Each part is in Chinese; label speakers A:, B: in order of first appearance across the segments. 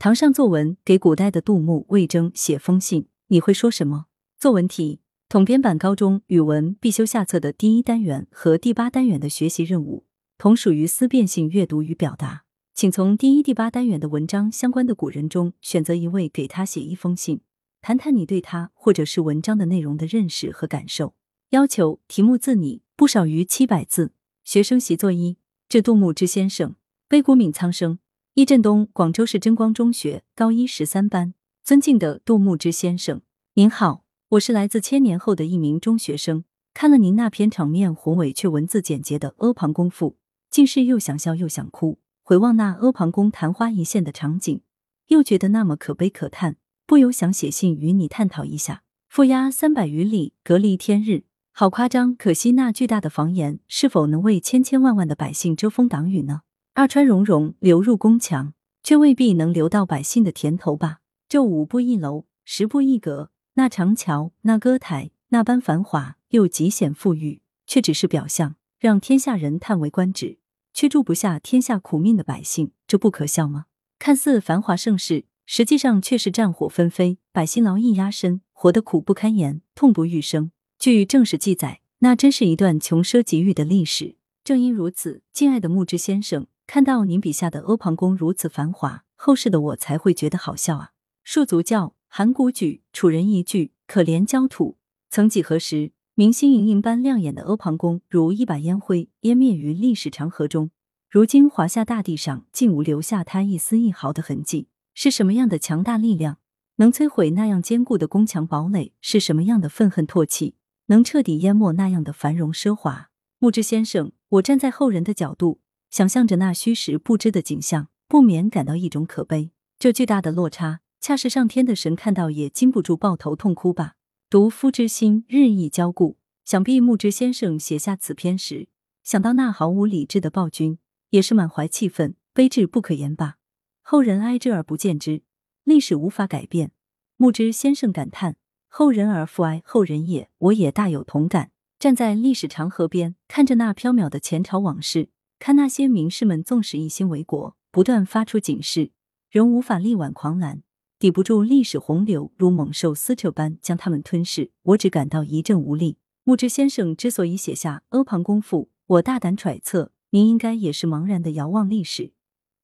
A: 堂上作文给古代的杜牧、魏征写封信，你会说什么？作文题：统编版高中语文必修下册的第一单元和第八单元的学习任务，同属于思辨性阅读与表达。请从第一、第八单元的文章相关的古人中选择一位，给他写一封信，谈谈你对他或者是文章的内容的认识和感受。要求题目自拟，不少于七百字。学生习作一：致杜牧之先生，悲孤悯苍生。易振东，广州市真光中学高一十三班。尊敬的杜牧之先生，您好，我是来自千年后的一名中学生。看了您那篇场面宏伟却文字简洁的《阿房宫赋》，竟是又想笑又想哭。回望那阿房宫昙花一现的场景，又觉得那么可悲可叹，不由想写信与你探讨一下。负压三百余里，隔离天日，好夸张。可惜那巨大的房檐是否能为千千万万的百姓遮风挡雨呢？二川溶溶流入宫墙，却未必能流到百姓的田头吧？这五步一楼，十步一阁，那长桥，那歌台，那般繁华又极显富裕，却只是表象，让天下人叹为观止，却住不下天下苦命的百姓，这不可笑吗？看似繁华盛世，实际上却是战火纷飞，百姓劳役压身，活得苦不堪言，痛不欲生。据正史记载，那真是一段穷奢极欲的历史。正因如此，敬爱的木之先生。看到您笔下的阿房宫如此繁华，后世的我才会觉得好笑啊！戍卒叫，函谷举，楚人一句，可怜焦土。曾几何时，明星莹莹般亮眼的阿房宫，如一把烟灰，湮灭于历史长河中。如今华夏大地上，竟无留下它一丝一毫的痕迹。是什么样的强大力量，能摧毁那样坚固的宫墙堡垒？是什么样的愤恨唾弃，能彻底淹没那样的繁荣奢华？木之先生，我站在后人的角度。想象着那虚实不知的景象，不免感到一种可悲。这巨大的落差，恰是上天的神看到也禁不住抱头痛哭吧。读夫之心日益交固，想必木之先生写下此篇时，想到那毫无理智的暴君，也是满怀气愤，悲至不可言吧。后人哀之而不见之，历史无法改变。木之先生感叹：“后人而复哀，后人也。”我也大有同感。站在历史长河边，看着那缥缈的前朝往事。看那些名士们，纵使一心为国，不断发出警示，仍无法力挽狂澜，抵不住历史洪流，如猛兽撕扯般将他们吞噬。我只感到一阵无力。木之先生之所以写下《阿房宫赋》，我大胆揣测，您应该也是茫然的遥望历史，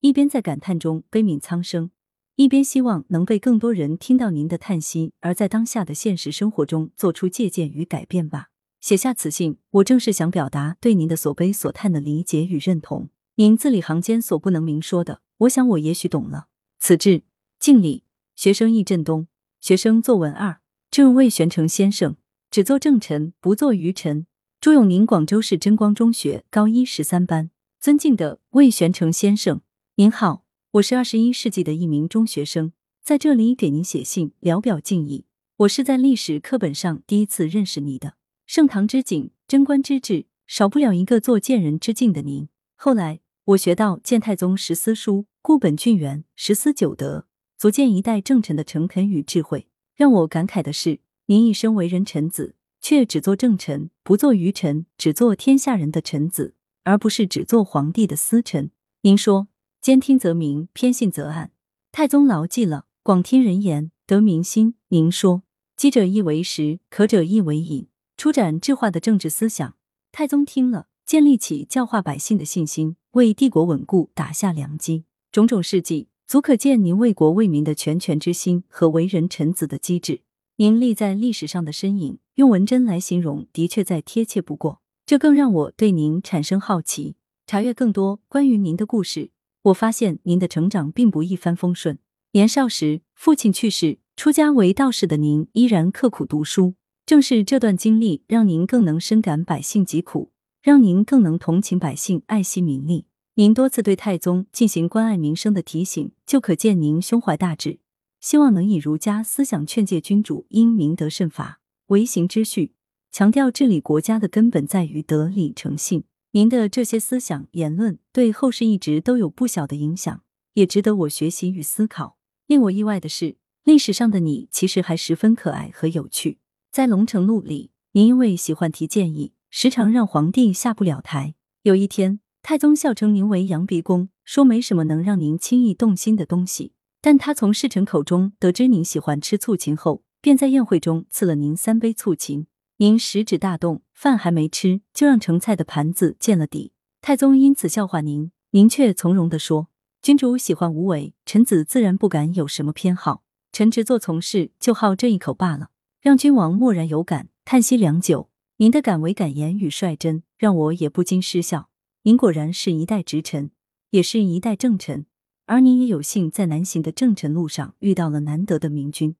A: 一边在感叹中悲悯苍生，一边希望能被更多人听到您的叹息，而在当下的现实生活中做出借鉴与改变吧。写下此信，我正是想表达对您的所悲所叹的理解与认同。您字里行间所不能明说的，我想我也许懂了。此致敬礼。学生易振东。学生作文二。致魏玄成先生，只做正臣，不做愚臣。朱永宁，广州市真光中学高一十三班。尊敬的魏玄成先生，您好，我是二十一世纪的一名中学生，在这里给您写信，聊表敬意。我是在历史课本上第一次认识你的。盛唐之景，贞观之治，少不了一个做见人之敬的您。后来我学到建太宗十思书，固本俊元，十思九德，足见一代政臣的诚恳与智慧。让我感慨的是，您一生为人臣子，却只做正臣，不做愚臣，只做天下人的臣子，而不是只做皇帝的私臣。您说，兼听则明，偏信则暗。太宗牢记了，广听人言，得民心。您说，饥者亦为食，渴者亦为饮。出展智化的政治思想，太宗听了，建立起教化百姓的信心，为帝国稳固打下良基。种种事迹，足可见您为国为民的全权之心和为人臣子的机智。您立在历史上的身影，用文贞来形容，的确再贴切不过。这更让我对您产生好奇。查阅更多关于您的故事，我发现您的成长并不一帆风顺。年少时，父亲去世，出家为道士的您依然刻苦读书。正是这段经历，让您更能深感百姓疾苦，让您更能同情百姓，爱惜民力。您多次对太宗进行关爱民生的提醒，就可见您胸怀大志，希望能以儒家思想劝诫君主应明德慎法，唯行之序，强调治理国家的根本在于德理诚信。您的这些思想言论，对后世一直都有不小的影响，也值得我学习与思考。令我意外的是，历史上的你其实还十分可爱和有趣。在《龙城录》里，您因为喜欢提建议，时常让皇帝下不了台。有一天，太宗笑称您为羊鼻公，说没什么能让您轻易动心的东西。但他从侍臣口中得知您喜欢吃醋芹后，便在宴会中赐了您三杯醋芹。您食指大动，饭还没吃，就让盛菜的盘子见了底。太宗因此笑话您，您却从容地说：“君主喜欢无为，臣子自然不敢有什么偏好。臣职做从事，就好这一口罢了。”让君王默然有感，叹息良久。您的敢为敢言与率真，让我也不禁失笑。您果然是一代直臣，也是一代正臣。而您也有幸在南行的正臣路上遇到了难得的明君，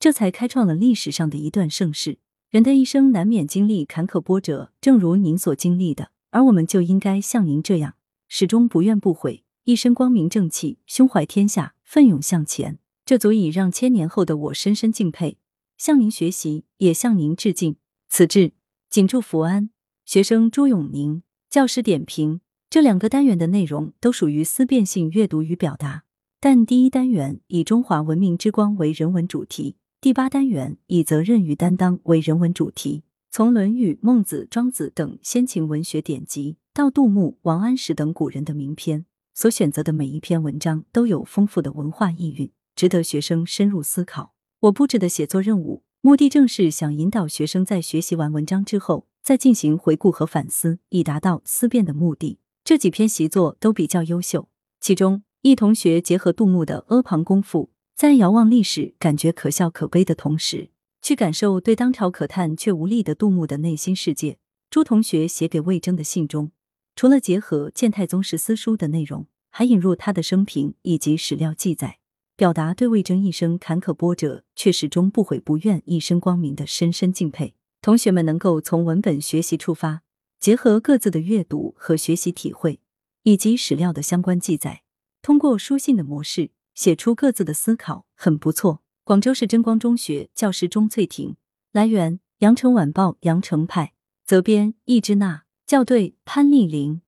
A: 这才开创了历史上的一段盛世。人的一生难免经历坎坷波折，正如您所经历的，而我们就应该像您这样，始终不怨不悔，一身光明正气，胸怀天下，奋勇向前。这足以让千年后的我深深敬佩，向您学习，也向您致敬。此致，谨祝福安。学生朱永宁，教师点评。这两个单元的内容都属于思辨性阅读与表达，但第一单元以中华文明之光为人文主题，第八单元以责任与担当为人文主题。从《论语》《孟子》《庄子》等先秦文学典籍，到杜牧、王安石等古人的名篇，所选择的每一篇文章都有丰富的文化意蕴，值得学生深入思考。我布置的写作任务，目的正是想引导学生在学习完文章之后，再进行回顾和反思，以达到思辨的目的。这几篇习作都比较优秀，其中易同学结合杜牧的阿房宫赋，在遥望历史、感觉可笑可悲的同时，去感受对当朝可叹却无力的杜牧的内心世界。朱同学写给魏征的信中，除了结合《建太宗十思书》的内容，还引入他的生平以及史料记载，表达对魏征一生坎坷波折却始终不悔不愿、一生光明的深深敬佩。同学们能够从文本学习出发。结合各自的阅读和学习体会，以及史料的相关记载，通过书信的模式写出各自的思考，很不错。广州市真光中学教师钟翠婷，来源：羊城晚报羊城派，责编：易之娜，校对：潘丽玲。